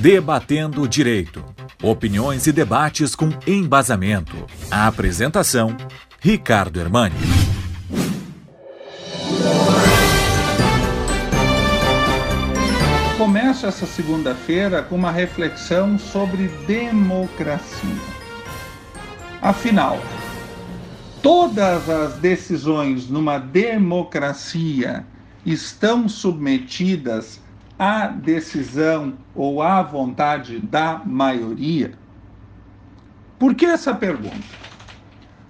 Debatendo o Direito. Opiniões e debates com embasamento. A apresentação: Ricardo Hermani. Começo essa segunda-feira com uma reflexão sobre democracia. Afinal, todas as decisões numa democracia estão submetidas à decisão ou à vontade da maioria? Por que essa pergunta?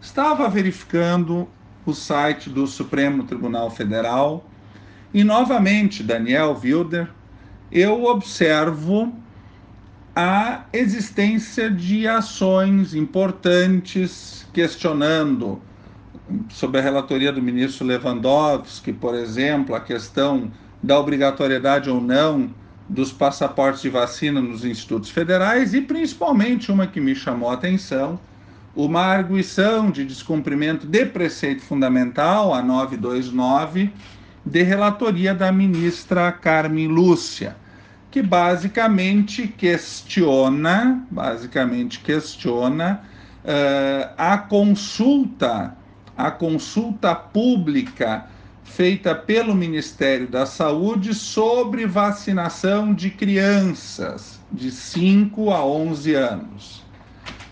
Estava verificando o site do Supremo Tribunal Federal e, novamente, Daniel Wilder, eu observo a existência de ações importantes questionando sob a relatoria do ministro Lewandowski, por exemplo, a questão da obrigatoriedade ou não dos passaportes de vacina nos institutos federais e principalmente uma que me chamou a atenção, uma arguição de descumprimento de preceito fundamental, a 929, de relatoria da ministra Carmen Lúcia, que basicamente questiona, basicamente questiona uh, a consulta a consulta pública feita pelo Ministério da Saúde sobre vacinação de crianças de 5 a 11 anos.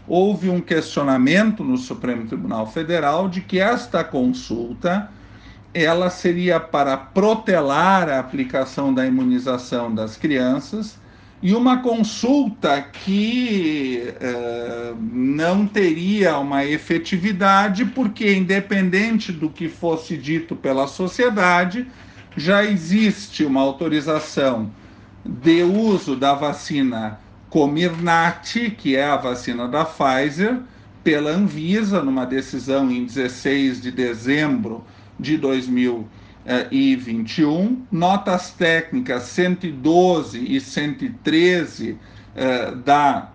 Houve um questionamento no Supremo Tribunal Federal de que esta consulta ela seria para protelar a aplicação da imunização das crianças e uma consulta que uh, não teria uma efetividade, porque, independente do que fosse dito pela sociedade, já existe uma autorização de uso da vacina Comirnaty, que é a vacina da Pfizer, pela Anvisa, numa decisão em 16 de dezembro de 2020 e 21, notas técnicas 112 e 113 eh, da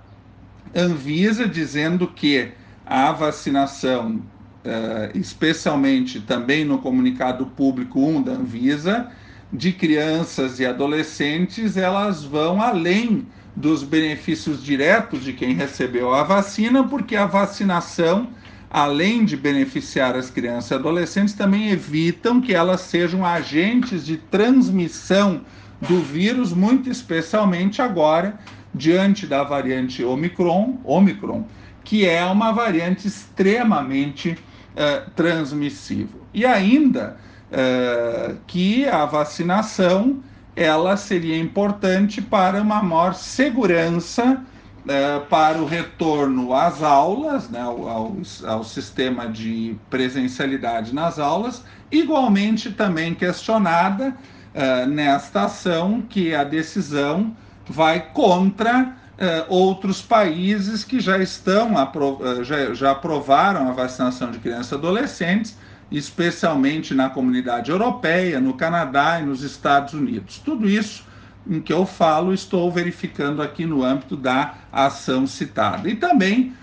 Anvisa, dizendo que a vacinação, eh, especialmente também no comunicado público 1 da Anvisa, de crianças e adolescentes, elas vão além dos benefícios diretos de quem recebeu a vacina, porque a vacinação além de beneficiar as crianças e adolescentes, também evitam que elas sejam agentes de transmissão do vírus, muito especialmente agora, diante da variante Omicron, Omicron que é uma variante extremamente uh, transmissível. E ainda uh, que a vacinação ela seria importante para uma maior segurança é, para o retorno às aulas, né, ao, ao, sistema de presencialidade nas aulas, igualmente também questionada uh, nesta ação que a decisão vai contra uh, outros países que já estão apro já, já aprovaram a vacinação de crianças e adolescentes, especialmente na comunidade europeia, no Canadá e nos Estados Unidos. Tudo isso em que eu falo, estou verificando aqui no âmbito da ação citada. E também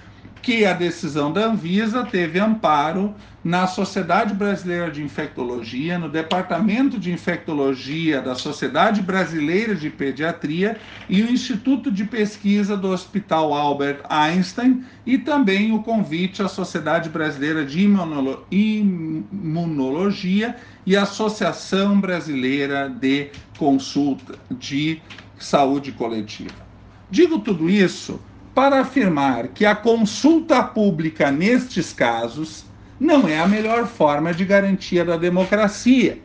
que a decisão da Anvisa teve amparo na Sociedade Brasileira de Infectologia, no Departamento de Infectologia da Sociedade Brasileira de Pediatria e o Instituto de Pesquisa do Hospital Albert Einstein e também o convite à Sociedade Brasileira de Imunologia e Associação Brasileira de Consulta de Saúde Coletiva. Digo tudo isso para afirmar que a consulta pública nestes casos não é a melhor forma de garantia da democracia.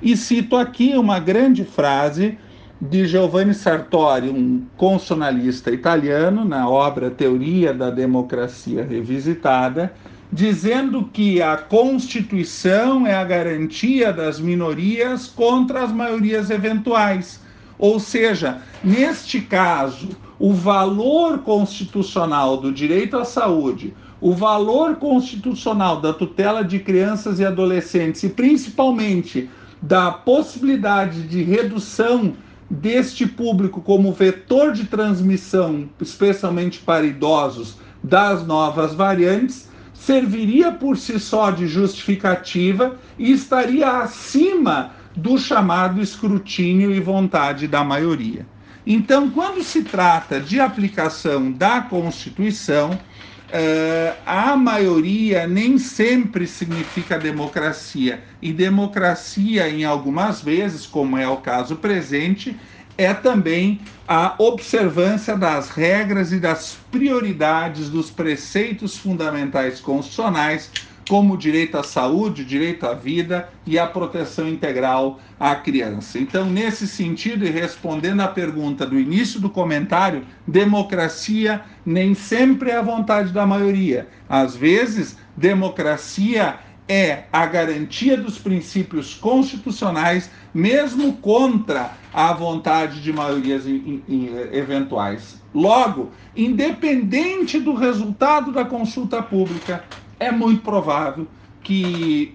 E cito aqui uma grande frase de Giovanni Sartori, um constitucionalista italiano, na obra Teoria da Democracia Revisitada, dizendo que a Constituição é a garantia das minorias contra as maiorias eventuais. Ou seja, neste caso, o valor constitucional do direito à saúde, o valor constitucional da tutela de crianças e adolescentes e principalmente da possibilidade de redução deste público como vetor de transmissão, especialmente para idosos, das novas variantes, serviria por si só de justificativa e estaria acima do chamado escrutínio e vontade da maioria. Então, quando se trata de aplicação da Constituição, Uh, a maioria nem sempre significa democracia. E democracia, em algumas vezes, como é o caso presente, é também a observância das regras e das prioridades dos preceitos fundamentais constitucionais como o direito à saúde, o direito à vida e a proteção integral à criança. Então, nesse sentido, e respondendo à pergunta do início do comentário, democracia nem sempre é a vontade da maioria. Às vezes, democracia é a garantia dos princípios constitucionais, mesmo contra a vontade de maiorias eventuais. Logo, independente do resultado da consulta pública, é muito provável que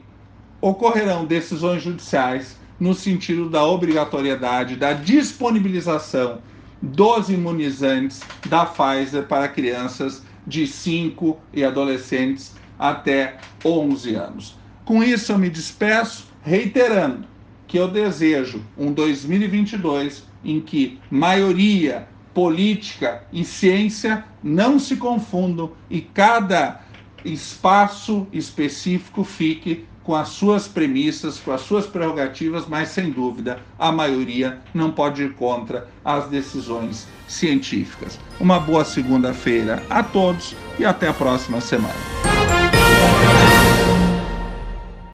ocorrerão decisões judiciais no sentido da obrigatoriedade da disponibilização dos imunizantes da Pfizer para crianças de 5 e adolescentes até 11 anos. Com isso, eu me despeço, reiterando que eu desejo um 2022 em que maioria, política e ciência não se confundam e cada espaço específico fique com as suas premissas, com as suas prerrogativas, mas sem dúvida a maioria não pode ir contra as decisões científicas. Uma boa segunda-feira a todos e até a próxima semana.